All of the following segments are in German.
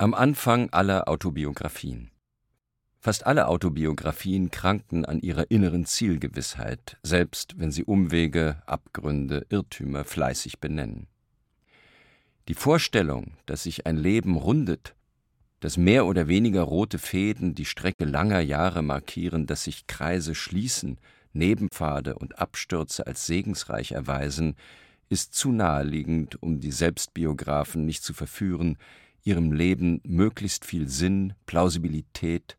Am Anfang aller Autobiografien. Fast alle Autobiografien kranken an ihrer inneren Zielgewissheit, selbst wenn sie Umwege, Abgründe, Irrtümer fleißig benennen. Die Vorstellung, dass sich ein Leben rundet, dass mehr oder weniger rote Fäden die Strecke langer Jahre markieren, dass sich Kreise schließen, Nebenpfade und Abstürze als segensreich erweisen, ist zu naheliegend, um die Selbstbiografen nicht zu verführen, ihrem Leben möglichst viel Sinn, Plausibilität,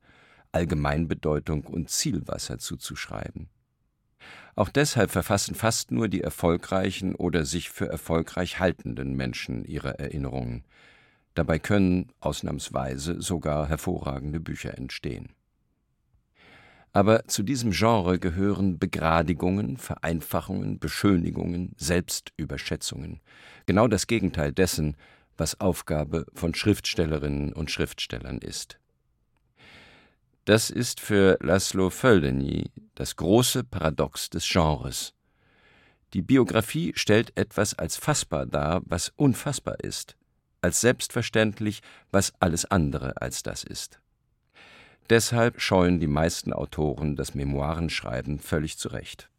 Allgemeinbedeutung und Zielwasser zuzuschreiben. Auch deshalb verfassen fast nur die erfolgreichen oder sich für erfolgreich haltenden Menschen ihre Erinnerungen. Dabei können ausnahmsweise sogar hervorragende Bücher entstehen. Aber zu diesem Genre gehören Begradigungen, Vereinfachungen, Beschönigungen, Selbstüberschätzungen, genau das Gegenteil dessen, was Aufgabe von Schriftstellerinnen und Schriftstellern ist. Das ist für Laszlo Földeny das große Paradox des Genres. Die Biografie stellt etwas als fassbar dar, was unfassbar ist, als selbstverständlich, was alles andere als das ist. Deshalb scheuen die meisten Autoren das Memoirenschreiben völlig zurecht.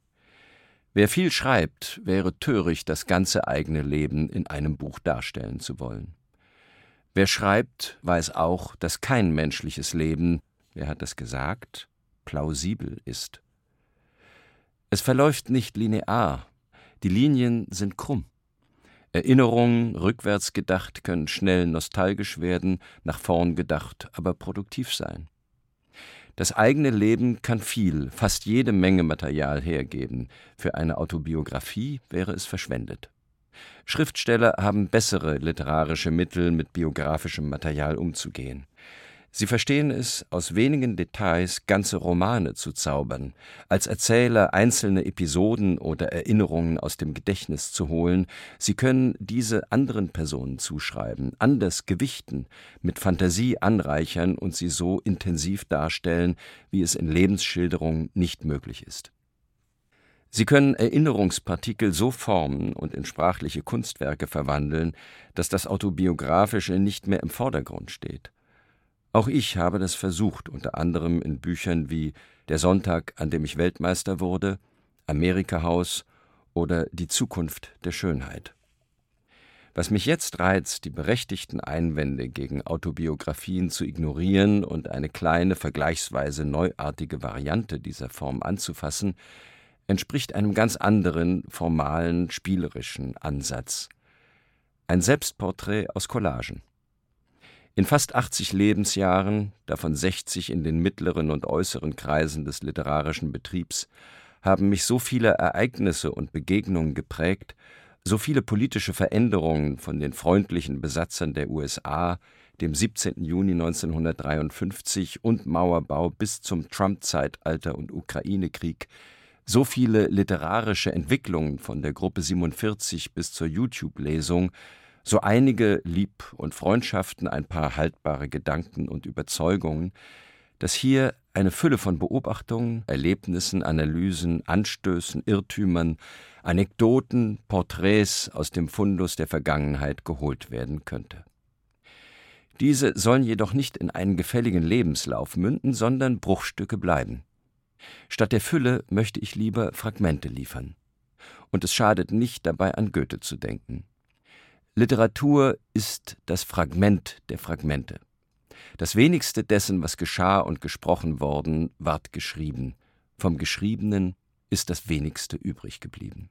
Wer viel schreibt, wäre töricht, das ganze eigene Leben in einem Buch darstellen zu wollen. Wer schreibt, weiß auch, dass kein menschliches Leben, wer hat das gesagt, plausibel ist. Es verläuft nicht linear, die Linien sind krumm. Erinnerungen, rückwärts gedacht, können schnell nostalgisch werden, nach vorn gedacht, aber produktiv sein. Das eigene Leben kann viel, fast jede Menge Material hergeben. Für eine Autobiografie wäre es verschwendet. Schriftsteller haben bessere literarische Mittel, mit biografischem Material umzugehen. Sie verstehen es, aus wenigen Details ganze Romane zu zaubern, als Erzähler einzelne Episoden oder Erinnerungen aus dem Gedächtnis zu holen. Sie können diese anderen Personen zuschreiben, anders gewichten, mit Fantasie anreichern und sie so intensiv darstellen, wie es in Lebensschilderungen nicht möglich ist. Sie können Erinnerungspartikel so formen und in sprachliche Kunstwerke verwandeln, dass das Autobiografische nicht mehr im Vordergrund steht. Auch ich habe das versucht, unter anderem in Büchern wie Der Sonntag, an dem ich Weltmeister wurde, Amerika-Haus oder Die Zukunft der Schönheit. Was mich jetzt reizt, die berechtigten Einwände gegen Autobiografien zu ignorieren und eine kleine, vergleichsweise neuartige Variante dieser Form anzufassen, entspricht einem ganz anderen, formalen, spielerischen Ansatz. Ein Selbstporträt aus Collagen. In fast 80 Lebensjahren, davon 60 in den mittleren und äußeren Kreisen des literarischen Betriebs, haben mich so viele Ereignisse und Begegnungen geprägt, so viele politische Veränderungen von den freundlichen Besatzern der USA, dem 17. Juni 1953 und Mauerbau bis zum Trump-Zeitalter und Ukraine-Krieg, so viele literarische Entwicklungen von der Gruppe 47 bis zur YouTube-Lesung, so einige Lieb- und Freundschaften, ein paar haltbare Gedanken und Überzeugungen, dass hier eine Fülle von Beobachtungen, Erlebnissen, Analysen, Anstößen, Irrtümern, Anekdoten, Porträts aus dem Fundus der Vergangenheit geholt werden könnte. Diese sollen jedoch nicht in einen gefälligen Lebenslauf münden, sondern Bruchstücke bleiben. Statt der Fülle möchte ich lieber Fragmente liefern. Und es schadet nicht, dabei an Goethe zu denken. Literatur ist das Fragment der Fragmente. Das wenigste dessen, was geschah und gesprochen worden, ward geschrieben. Vom Geschriebenen ist das wenigste übrig geblieben.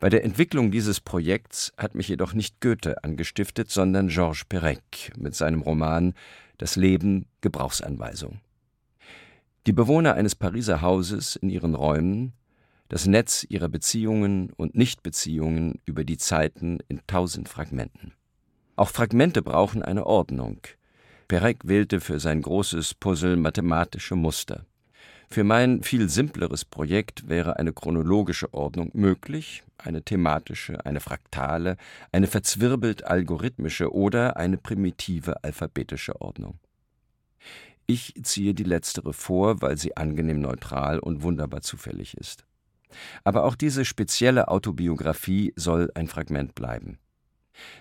Bei der Entwicklung dieses Projekts hat mich jedoch nicht Goethe angestiftet, sondern Georges Perec mit seinem Roman Das Leben Gebrauchsanweisung. Die Bewohner eines Pariser Hauses in ihren Räumen das Netz ihrer Beziehungen und Nichtbeziehungen über die Zeiten in tausend Fragmenten. Auch Fragmente brauchen eine Ordnung. Perec wählte für sein großes Puzzle mathematische Muster. Für mein viel simpleres Projekt wäre eine chronologische Ordnung möglich, eine thematische, eine fraktale, eine verzwirbelt algorithmische oder eine primitive alphabetische Ordnung. Ich ziehe die letztere vor, weil sie angenehm neutral und wunderbar zufällig ist. Aber auch diese spezielle Autobiografie soll ein Fragment bleiben.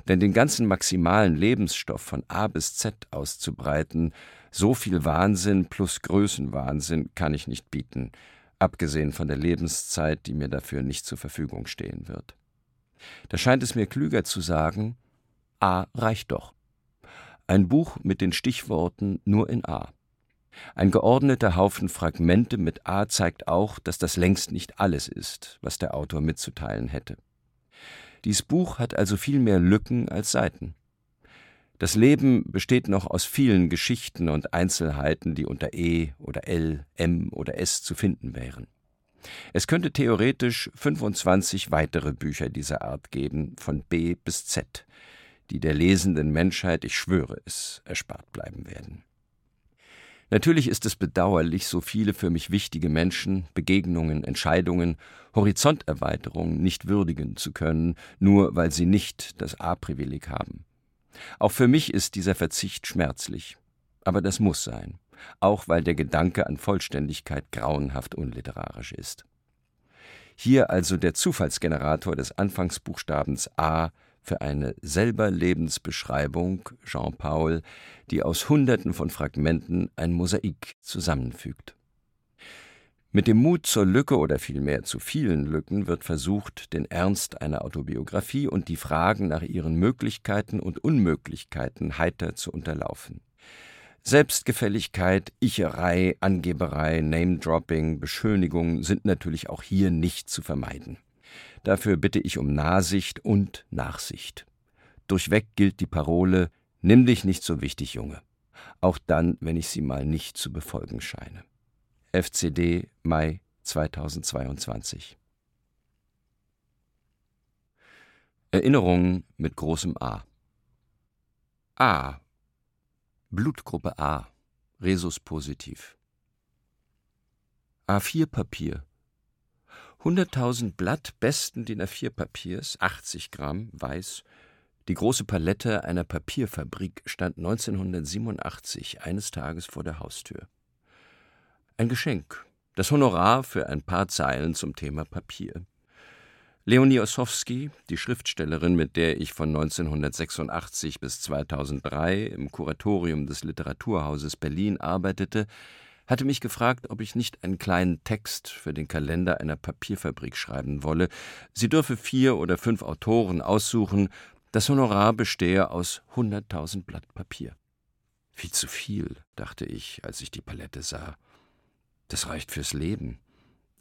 Denn den ganzen maximalen Lebensstoff von A bis Z auszubreiten, so viel Wahnsinn plus Größenwahnsinn kann ich nicht bieten, abgesehen von der Lebenszeit, die mir dafür nicht zur Verfügung stehen wird. Da scheint es mir klüger zu sagen, A reicht doch. Ein Buch mit den Stichworten nur in A. Ein geordneter Haufen Fragmente mit A zeigt auch, dass das längst nicht alles ist, was der Autor mitzuteilen hätte. Dies Buch hat also viel mehr Lücken als Seiten. Das Leben besteht noch aus vielen Geschichten und Einzelheiten, die unter E oder L, M oder S zu finden wären. Es könnte theoretisch 25 weitere Bücher dieser Art geben, von B bis Z, die der lesenden Menschheit, ich schwöre es, erspart bleiben werden. Natürlich ist es bedauerlich, so viele für mich wichtige Menschen, Begegnungen, Entscheidungen, Horizonterweiterungen nicht würdigen zu können, nur weil sie nicht das A-Privileg haben. Auch für mich ist dieser Verzicht schmerzlich. Aber das muss sein, auch weil der Gedanke an Vollständigkeit grauenhaft unliterarisch ist. Hier also der Zufallsgenerator des Anfangsbuchstabens A für eine selber Lebensbeschreibung, Jean Paul, die aus Hunderten von Fragmenten ein Mosaik zusammenfügt. Mit dem Mut zur Lücke oder vielmehr zu vielen Lücken wird versucht, den Ernst einer Autobiografie und die Fragen nach ihren Möglichkeiten und Unmöglichkeiten heiter zu unterlaufen. Selbstgefälligkeit, Icherei, Angeberei, Name-Dropping, Beschönigung sind natürlich auch hier nicht zu vermeiden. Dafür bitte ich um Nahsicht und Nachsicht. Durchweg gilt die Parole Nimm dich nicht so wichtig, Junge. Auch dann, wenn ich sie mal nicht zu befolgen scheine. FCD Mai 2022 Erinnerungen mit großem A. A. Blutgruppe A. Resus positiv. A4 Papier 100.000 Blatt besten DIN A4-Papiers, 80 Gramm, weiß. Die große Palette einer Papierfabrik stand 1987 eines Tages vor der Haustür. Ein Geschenk, das Honorar für ein paar Zeilen zum Thema Papier. Leonie Ossowski, die Schriftstellerin, mit der ich von 1986 bis 2003 im Kuratorium des Literaturhauses Berlin arbeitete, hatte mich gefragt, ob ich nicht einen kleinen Text für den Kalender einer Papierfabrik schreiben wolle. Sie dürfe vier oder fünf Autoren aussuchen. Das Honorar bestehe aus hunderttausend Blatt Papier. Viel zu viel, dachte ich, als ich die Palette sah. Das reicht fürs Leben.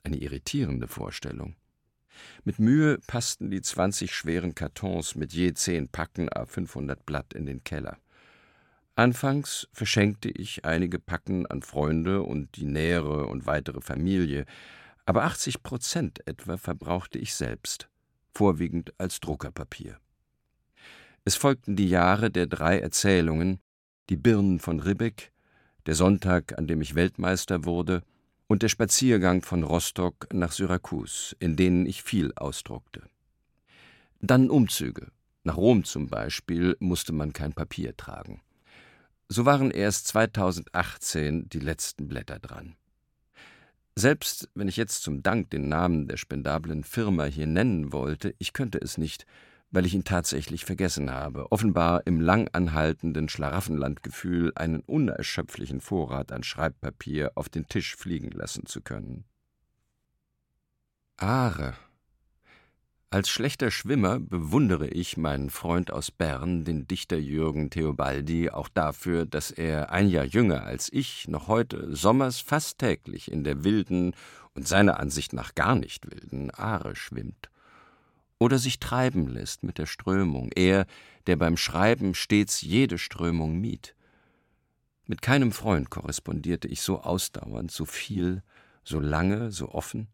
Eine irritierende Vorstellung. Mit Mühe passten die zwanzig schweren Kartons mit je zehn Packen a 500 Blatt in den Keller. Anfangs verschenkte ich einige Packen an Freunde und die nähere und weitere Familie, aber 80 Prozent etwa verbrauchte ich selbst, vorwiegend als Druckerpapier. Es folgten die Jahre der drei Erzählungen, die Birnen von Ribbeck, der Sonntag, an dem ich Weltmeister wurde, und der Spaziergang von Rostock nach Syrakus, in denen ich viel ausdruckte. Dann Umzüge. Nach Rom zum Beispiel musste man kein Papier tragen. So waren erst 2018 die letzten Blätter dran. Selbst wenn ich jetzt zum Dank den Namen der spendablen Firma hier nennen wollte, ich könnte es nicht, weil ich ihn tatsächlich vergessen habe, offenbar im langanhaltenden Schlaraffenlandgefühl einen unerschöpflichen Vorrat an Schreibpapier auf den Tisch fliegen lassen zu können. Aare, als schlechter Schwimmer bewundere ich meinen Freund aus Bern, den Dichter Jürgen Theobaldi, auch dafür, dass er ein Jahr jünger als ich noch heute sommers fast täglich in der wilden und seiner Ansicht nach gar nicht wilden Aare schwimmt. Oder sich treiben lässt mit der Strömung, er, der beim Schreiben stets jede Strömung mied. Mit keinem Freund korrespondierte ich so ausdauernd, so viel, so lange, so offen,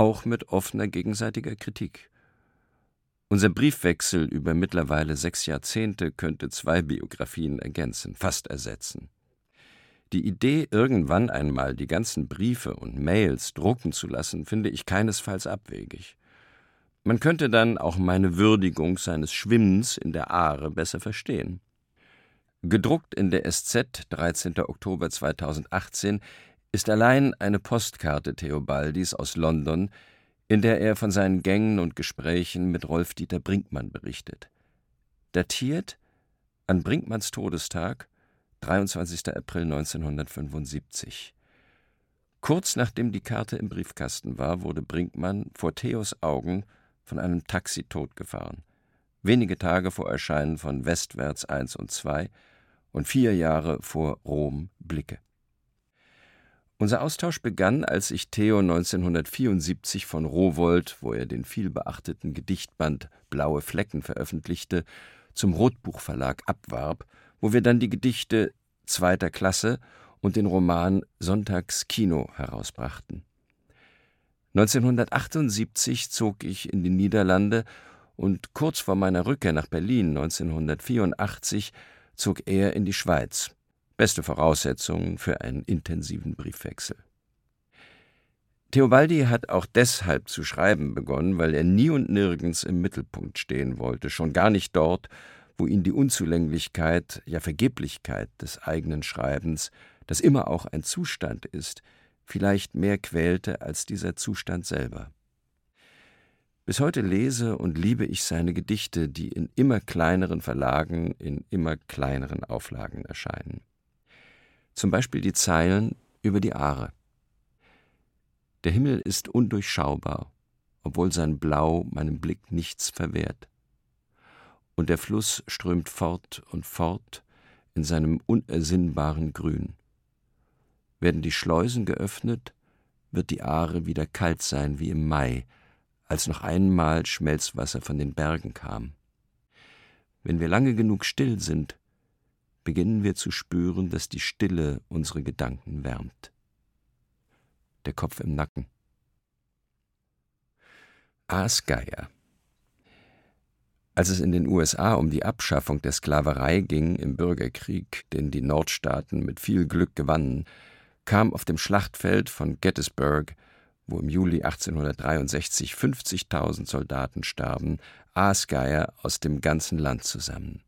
auch mit offener gegenseitiger Kritik. Unser Briefwechsel über mittlerweile sechs Jahrzehnte könnte zwei Biografien ergänzen, fast ersetzen. Die Idee, irgendwann einmal die ganzen Briefe und Mails drucken zu lassen, finde ich keinesfalls abwegig. Man könnte dann auch meine Würdigung seines Schwimmens in der Aare besser verstehen. Gedruckt in der SZ 13. Oktober 2018 ist allein eine Postkarte Theobaldis aus London, in der er von seinen Gängen und Gesprächen mit Rolf-Dieter Brinkmann berichtet. datiert an Brinkmanns Todestag, 23. April 1975. Kurz nachdem die Karte im Briefkasten war, wurde Brinkmann vor Theos Augen von einem Taxi totgefahren. Wenige Tage vor Erscheinen von Westwärts 1 und 2 und vier Jahre vor Rom Blicke. Unser Austausch begann, als ich Theo 1974 von Rowold, wo er den vielbeachteten Gedichtband Blaue Flecken veröffentlichte, zum Rotbuchverlag abwarb, wo wir dann die Gedichte zweiter Klasse und den Roman Sonntagskino herausbrachten. 1978 zog ich in die Niederlande und kurz vor meiner Rückkehr nach Berlin 1984 zog er in die Schweiz. Beste Voraussetzungen für einen intensiven Briefwechsel. Theobaldi hat auch deshalb zu schreiben begonnen, weil er nie und nirgends im Mittelpunkt stehen wollte, schon gar nicht dort, wo ihn die Unzulänglichkeit, ja Vergeblichkeit des eigenen Schreibens das immer auch ein Zustand ist, vielleicht mehr quälte als dieser Zustand selber. Bis heute lese und liebe ich seine Gedichte, die in immer kleineren Verlagen, in immer kleineren Auflagen erscheinen. Zum Beispiel die Zeilen über die Aare. Der Himmel ist undurchschaubar, obwohl sein Blau meinem Blick nichts verwehrt. Und der Fluss strömt fort und fort in seinem unersinnbaren Grün. Werden die Schleusen geöffnet, wird die Aare wieder kalt sein wie im Mai, als noch einmal Schmelzwasser von den Bergen kam. Wenn wir lange genug still sind, beginnen wir zu spüren, dass die Stille unsere Gedanken wärmt. Der Kopf im Nacken. Aasgeier. Als es in den USA um die Abschaffung der Sklaverei ging im Bürgerkrieg, den die Nordstaaten mit viel Glück gewannen, kam auf dem Schlachtfeld von Gettysburg, wo im Juli 1863 50.000 Soldaten starben, Aasgeier aus dem ganzen Land zusammen.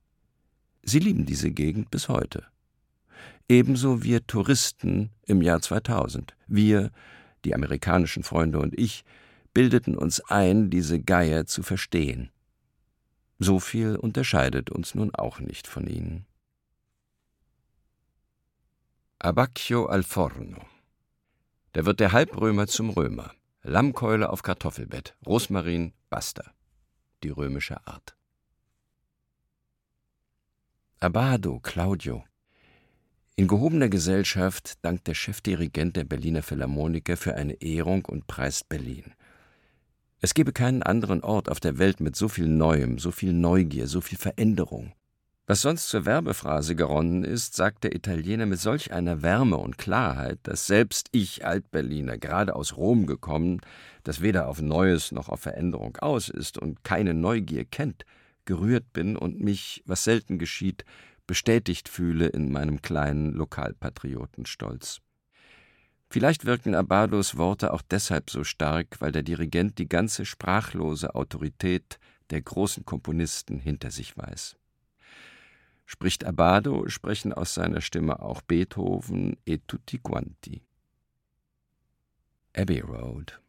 Sie lieben diese Gegend bis heute. Ebenso wir Touristen im Jahr 2000. Wir, die amerikanischen Freunde und ich, bildeten uns ein, diese Geier zu verstehen. So viel unterscheidet uns nun auch nicht von ihnen. Abacchio al forno. Da wird der Halbrömer zum Römer. Lammkeule auf Kartoffelbett, Rosmarin, basta. Die römische Art. Abado, Claudio. In gehobener Gesellschaft dankt der Chefdirigent der Berliner Philharmoniker für eine Ehrung und preist Berlin. Es gebe keinen anderen Ort auf der Welt mit so viel Neuem, so viel Neugier, so viel Veränderung. Was sonst zur Werbephrase geronnen ist, sagt der Italiener mit solch einer Wärme und Klarheit, dass selbst ich, Altberliner, gerade aus Rom gekommen, das weder auf Neues noch auf Veränderung aus ist und keine Neugier kennt, gerührt bin und mich, was selten geschieht, bestätigt fühle in meinem kleinen Lokalpatriotenstolz. Vielleicht wirken Abados Worte auch deshalb so stark, weil der Dirigent die ganze sprachlose Autorität der großen Komponisten hinter sich weiß. Spricht Abado, sprechen aus seiner Stimme auch Beethoven e tutti quanti. Abbey Road.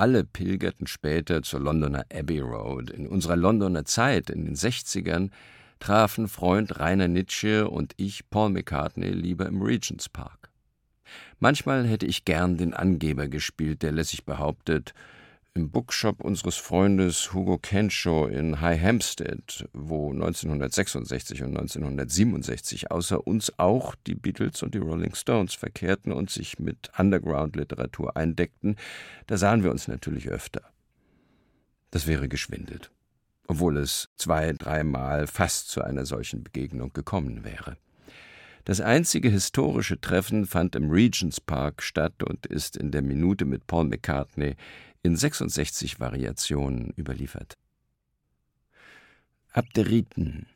Alle pilgerten später zur Londoner Abbey Road. In unserer Londoner Zeit, in den 60ern, trafen Freund Rainer Nietzsche und ich Paul McCartney lieber im Regents Park. Manchmal hätte ich gern den Angeber gespielt, der lässig behauptet, im Bookshop unseres Freundes Hugo Kenshaw in High Hampstead, wo 1966 und 1967 außer uns auch die Beatles und die Rolling Stones verkehrten und sich mit Underground-Literatur eindeckten, da sahen wir uns natürlich öfter. Das wäre geschwindelt, obwohl es zwei, dreimal fast zu einer solchen Begegnung gekommen wäre. Das einzige historische Treffen fand im Regents Park statt und ist in der Minute mit Paul McCartney in 66 Variationen überliefert. Abderiten.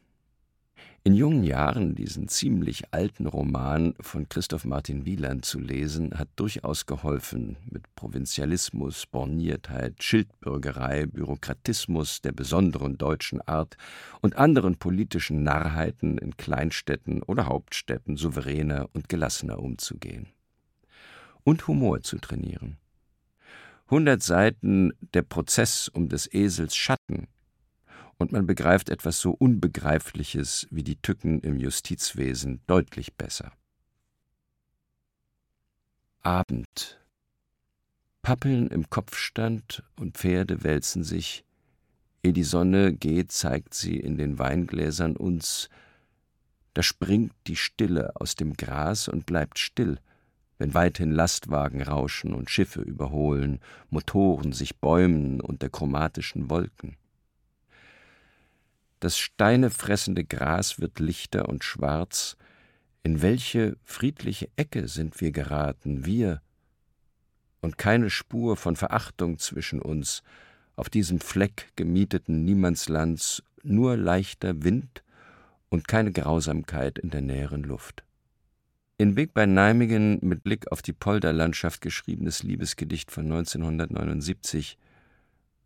In jungen Jahren diesen ziemlich alten Roman von Christoph Martin Wieland zu lesen, hat durchaus geholfen, mit Provinzialismus, Borniertheit, Schildbürgerei, Bürokratismus der besonderen deutschen Art und anderen politischen Narrheiten in Kleinstädten oder Hauptstädten souveräner und gelassener umzugehen. Und Humor zu trainieren. 100 Seiten Der Prozess um des Esels Schatten und man begreift etwas so Unbegreifliches wie die Tücken im Justizwesen deutlich besser. Abend. Pappeln im Kopfstand und Pferde wälzen sich. Ehe die Sonne geht, zeigt sie in den Weingläsern uns, da springt die Stille aus dem Gras und bleibt still, wenn weithin Lastwagen rauschen und Schiffe überholen, Motoren sich bäumen unter chromatischen Wolken. Das steinefressende Gras wird lichter und schwarz. In welche friedliche Ecke sind wir geraten, wir? Und keine Spur von Verachtung zwischen uns, auf diesem Fleck gemieteten Niemandslands nur leichter Wind und keine Grausamkeit in der näheren Luft. In Weg bei Nijmegen mit Blick auf die Polderlandschaft geschriebenes Liebesgedicht von 1979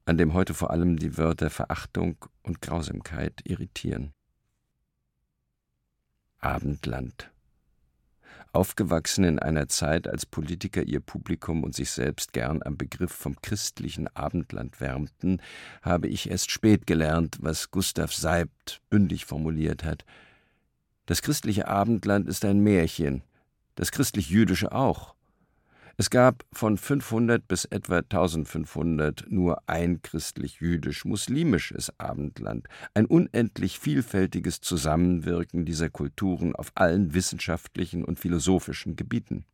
an dem heute vor allem die Wörter Verachtung und Grausamkeit irritieren. Abendland. Aufgewachsen in einer Zeit, als Politiker ihr Publikum und sich selbst gern am Begriff vom christlichen Abendland wärmten, habe ich erst spät gelernt, was Gustav Seibt bündig formuliert hat. Das christliche Abendland ist ein Märchen, das christlich-jüdische auch. Es gab von 500 bis etwa 1500 nur ein christlich-jüdisch-muslimisches Abendland, ein unendlich vielfältiges Zusammenwirken dieser Kulturen auf allen wissenschaftlichen und philosophischen Gebieten.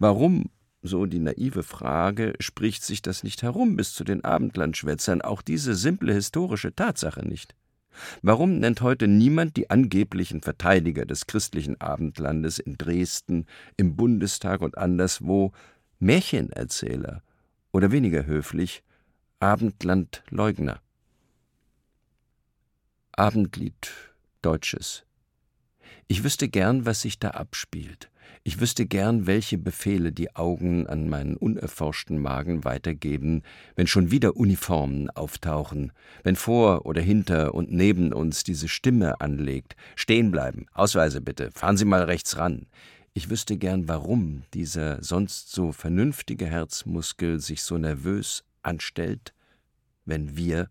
Warum, so die naive Frage, spricht sich das nicht herum bis zu den Abendlandschwätzern, auch diese simple historische Tatsache nicht? Warum nennt heute niemand die angeblichen Verteidiger des christlichen Abendlandes in Dresden, im Bundestag und anderswo Märchenerzähler oder weniger höflich Abendlandleugner? Abendlied Deutsches. Ich wüsste gern, was sich da abspielt. Ich wüsste gern, welche Befehle die Augen an meinen unerforschten Magen weitergeben, wenn schon wieder Uniformen auftauchen, wenn vor oder hinter und neben uns diese Stimme anlegt. Stehen bleiben, Ausweise bitte, fahren Sie mal rechts ran. Ich wüsste gern, warum dieser sonst so vernünftige Herzmuskel sich so nervös anstellt, wenn wir,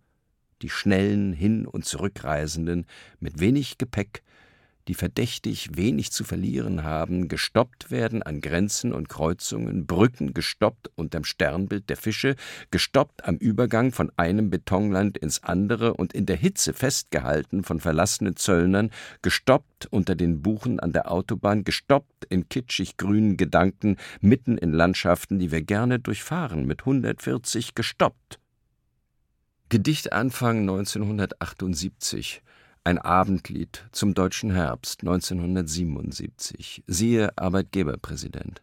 die schnellen Hin- und Zurückreisenden, mit wenig Gepäck die verdächtig wenig zu verlieren haben, gestoppt werden an Grenzen und Kreuzungen, Brücken gestoppt unterm Sternbild der Fische, gestoppt am Übergang von einem Betonland ins andere und in der Hitze festgehalten von verlassenen Zöllnern, gestoppt unter den Buchen an der Autobahn, gestoppt in kitschig grünen Gedanken, mitten in Landschaften, die wir gerne durchfahren, mit 140 gestoppt. Gedicht Anfang 1978 ein Abendlied zum deutschen Herbst 1977. Siehe Arbeitgeberpräsident.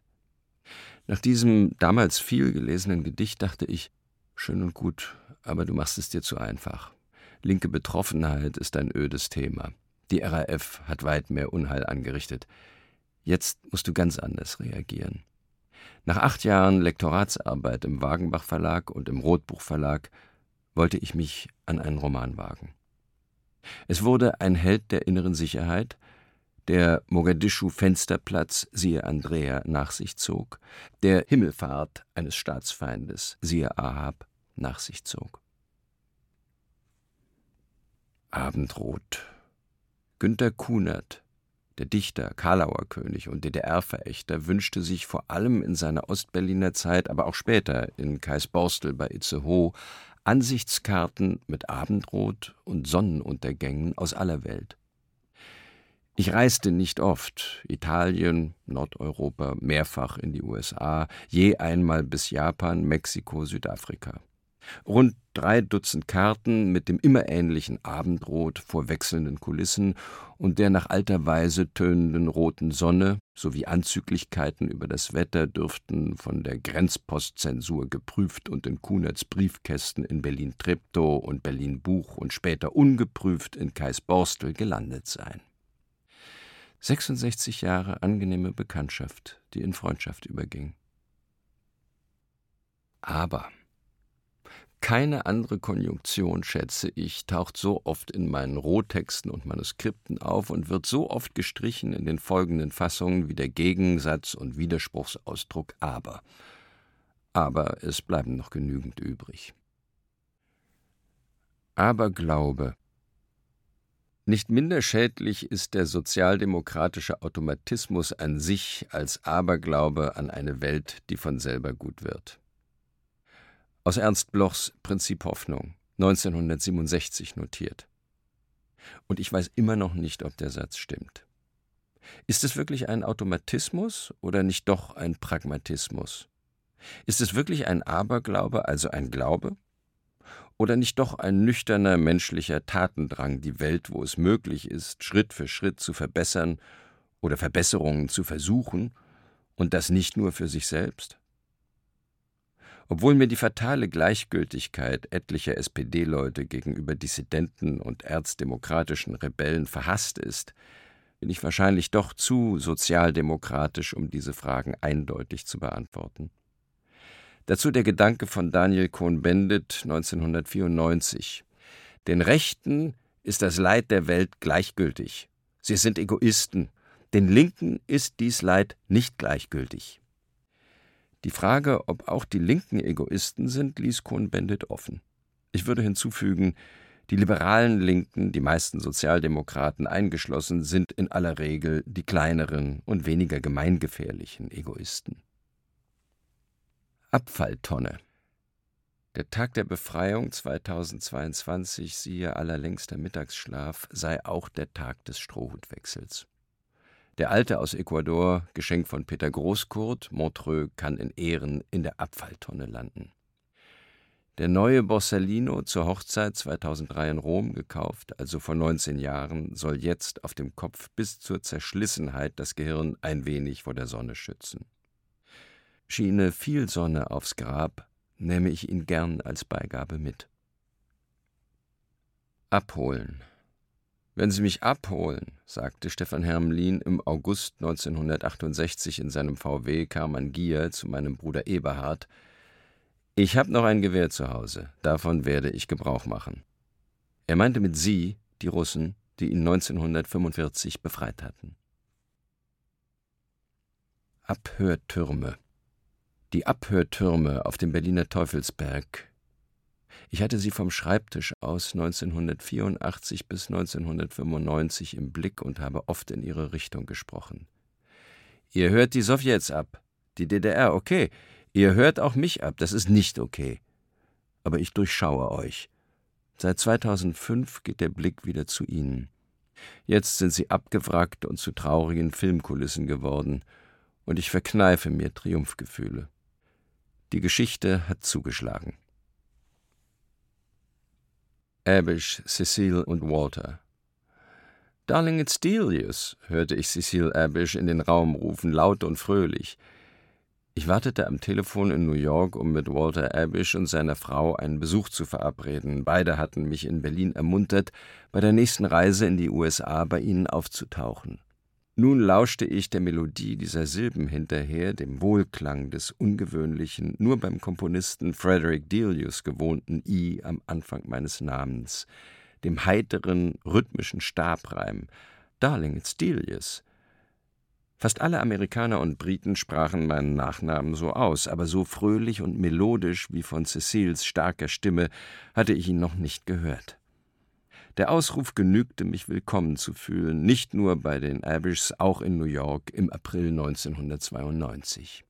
Nach diesem damals viel gelesenen Gedicht dachte ich, schön und gut, aber du machst es dir zu einfach. Linke Betroffenheit ist ein ödes Thema. Die RAF hat weit mehr Unheil angerichtet. Jetzt musst du ganz anders reagieren. Nach acht Jahren Lektoratsarbeit im Wagenbach Verlag und im Rotbuch Verlag wollte ich mich an einen Roman wagen. Es wurde ein Held der inneren Sicherheit, der Mogadischu Fensterplatz, siehe Andrea, nach sich zog, der Himmelfahrt eines Staatsfeindes, siehe Ahab, nach sich zog. Abendrot. Günter Kunert, der Dichter, Karlauer König und DDR-Verächter, wünschte sich vor allem in seiner Ostberliner Zeit, aber auch später in Kaisborstel bei Itzehoe Ansichtskarten mit Abendrot und Sonnenuntergängen aus aller Welt. Ich reiste nicht oft, Italien, Nordeuropa, mehrfach in die USA, je einmal bis Japan, Mexiko, Südafrika. Rund drei Dutzend Karten mit dem immer ähnlichen Abendrot vor wechselnden Kulissen und der nach alter Weise tönenden roten Sonne sowie Anzüglichkeiten über das Wetter dürften von der Grenzpostzensur geprüft und in Kunerts Briefkästen in Berlin-Treptow und Berlin-Buch und später ungeprüft in Kaisborstel gelandet sein. 66 Jahre angenehme Bekanntschaft, die in Freundschaft überging. Aber keine andere Konjunktion, schätze ich, taucht so oft in meinen Rohtexten und Manuskripten auf und wird so oft gestrichen in den folgenden Fassungen wie der Gegensatz und Widerspruchsausdruck aber. Aber es bleiben noch genügend übrig. Aberglaube. Nicht minder schädlich ist der sozialdemokratische Automatismus an sich als Aberglaube an eine Welt, die von selber gut wird. Aus Ernst Blochs Prinzip Hoffnung, 1967 notiert. Und ich weiß immer noch nicht, ob der Satz stimmt. Ist es wirklich ein Automatismus oder nicht doch ein Pragmatismus? Ist es wirklich ein Aberglaube, also ein Glaube? Oder nicht doch ein nüchterner menschlicher Tatendrang, die Welt, wo es möglich ist, Schritt für Schritt zu verbessern oder Verbesserungen zu versuchen, und das nicht nur für sich selbst? Obwohl mir die fatale Gleichgültigkeit etlicher SPD-Leute gegenüber Dissidenten und erzdemokratischen Rebellen verhasst ist, bin ich wahrscheinlich doch zu sozialdemokratisch, um diese Fragen eindeutig zu beantworten. Dazu der Gedanke von Daniel Cohn-Bendit 1994. Den Rechten ist das Leid der Welt gleichgültig. Sie sind Egoisten. Den Linken ist dies Leid nicht gleichgültig. Die Frage, ob auch die Linken Egoisten sind, ließ Cohn-Bendit offen. Ich würde hinzufügen, die liberalen Linken, die meisten Sozialdemokraten eingeschlossen, sind in aller Regel die kleineren und weniger gemeingefährlichen Egoisten. Abfalltonne Der Tag der Befreiung 2022, siehe allerlängster Mittagsschlaf, sei auch der Tag des Strohhutwechsels. Der Alte aus Ecuador, Geschenk von Peter Großkurt, Montreux, kann in Ehren in der Abfalltonne landen. Der neue Borsalino zur Hochzeit 2003 in Rom gekauft, also vor 19 Jahren, soll jetzt auf dem Kopf bis zur Zerschlissenheit das Gehirn ein wenig vor der Sonne schützen. Schiene viel Sonne aufs Grab, nehme ich ihn gern als Beigabe mit. Abholen. Wenn Sie mich abholen, sagte Stefan Hermelin im August 1968 in seinem VW Karmann Gier zu meinem Bruder Eberhard, ich habe noch ein Gewehr zu Hause, davon werde ich Gebrauch machen. Er meinte mit Sie die Russen, die ihn 1945 befreit hatten. Abhörtürme. Die Abhörtürme auf dem Berliner Teufelsberg ich hatte sie vom Schreibtisch aus 1984 bis 1995 im Blick und habe oft in ihre Richtung gesprochen. Ihr hört die Sowjets ab, die DDR, okay. Ihr hört auch mich ab, das ist nicht okay. Aber ich durchschaue euch. Seit 2005 geht der Blick wieder zu ihnen. Jetzt sind sie abgewrackt und zu traurigen Filmkulissen geworden, und ich verkneife mir Triumphgefühle. Die Geschichte hat zugeschlagen. Abish, Cecile und Walter. Darling, it's Delius, hörte ich Cecile Abish in den Raum rufen, laut und fröhlich. Ich wartete am Telefon in New York, um mit Walter Abish und seiner Frau einen Besuch zu verabreden. Beide hatten mich in Berlin ermuntert, bei der nächsten Reise in die USA bei ihnen aufzutauchen. Nun lauschte ich der Melodie dieser Silben hinterher, dem Wohlklang des ungewöhnlichen, nur beim Komponisten Frederick Delius gewohnten I am Anfang meines Namens, dem heiteren, rhythmischen Stabreim Darling, it's Delius. Fast alle Amerikaner und Briten sprachen meinen Nachnamen so aus, aber so fröhlich und melodisch wie von Cecils starker Stimme hatte ich ihn noch nicht gehört. Der Ausruf genügte, mich willkommen zu fühlen, nicht nur bei den Abishs, auch in New York im April 1992.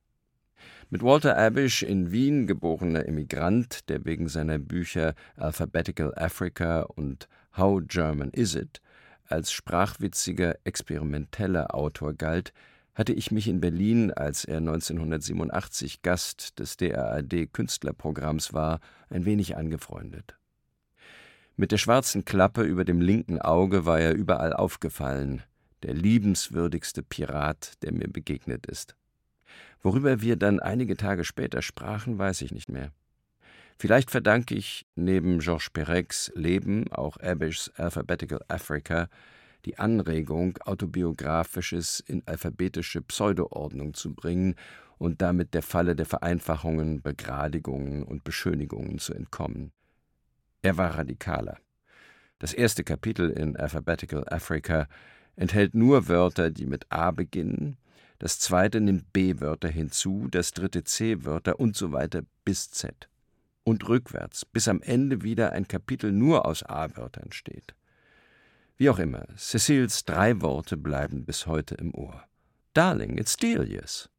Mit Walter Abish in Wien geborener Emigrant, der wegen seiner Bücher Alphabetical Africa und How German Is It als sprachwitziger, experimenteller Autor galt, hatte ich mich in Berlin, als er 1987 Gast des DAAD Künstlerprogramms war, ein wenig angefreundet. Mit der schwarzen Klappe über dem linken Auge war er überall aufgefallen, der liebenswürdigste Pirat, der mir begegnet ist. Worüber wir dann einige Tage später sprachen, weiß ich nicht mehr. Vielleicht verdanke ich neben Georges Perec's Leben auch Abishs Alphabetical Africa die Anregung, autobiografisches in alphabetische Pseudoordnung zu bringen und damit der Falle der Vereinfachungen, Begradigungen und Beschönigungen zu entkommen. Er war radikaler. Das erste Kapitel in Alphabetical Africa enthält nur Wörter, die mit A beginnen, das zweite nimmt B-Wörter hinzu, das dritte C-Wörter und so weiter bis Z. und rückwärts, bis am Ende wieder ein Kapitel nur aus A-Wörtern steht. Wie auch immer, Cecils drei Worte bleiben bis heute im Ohr. Darling, it's Delius.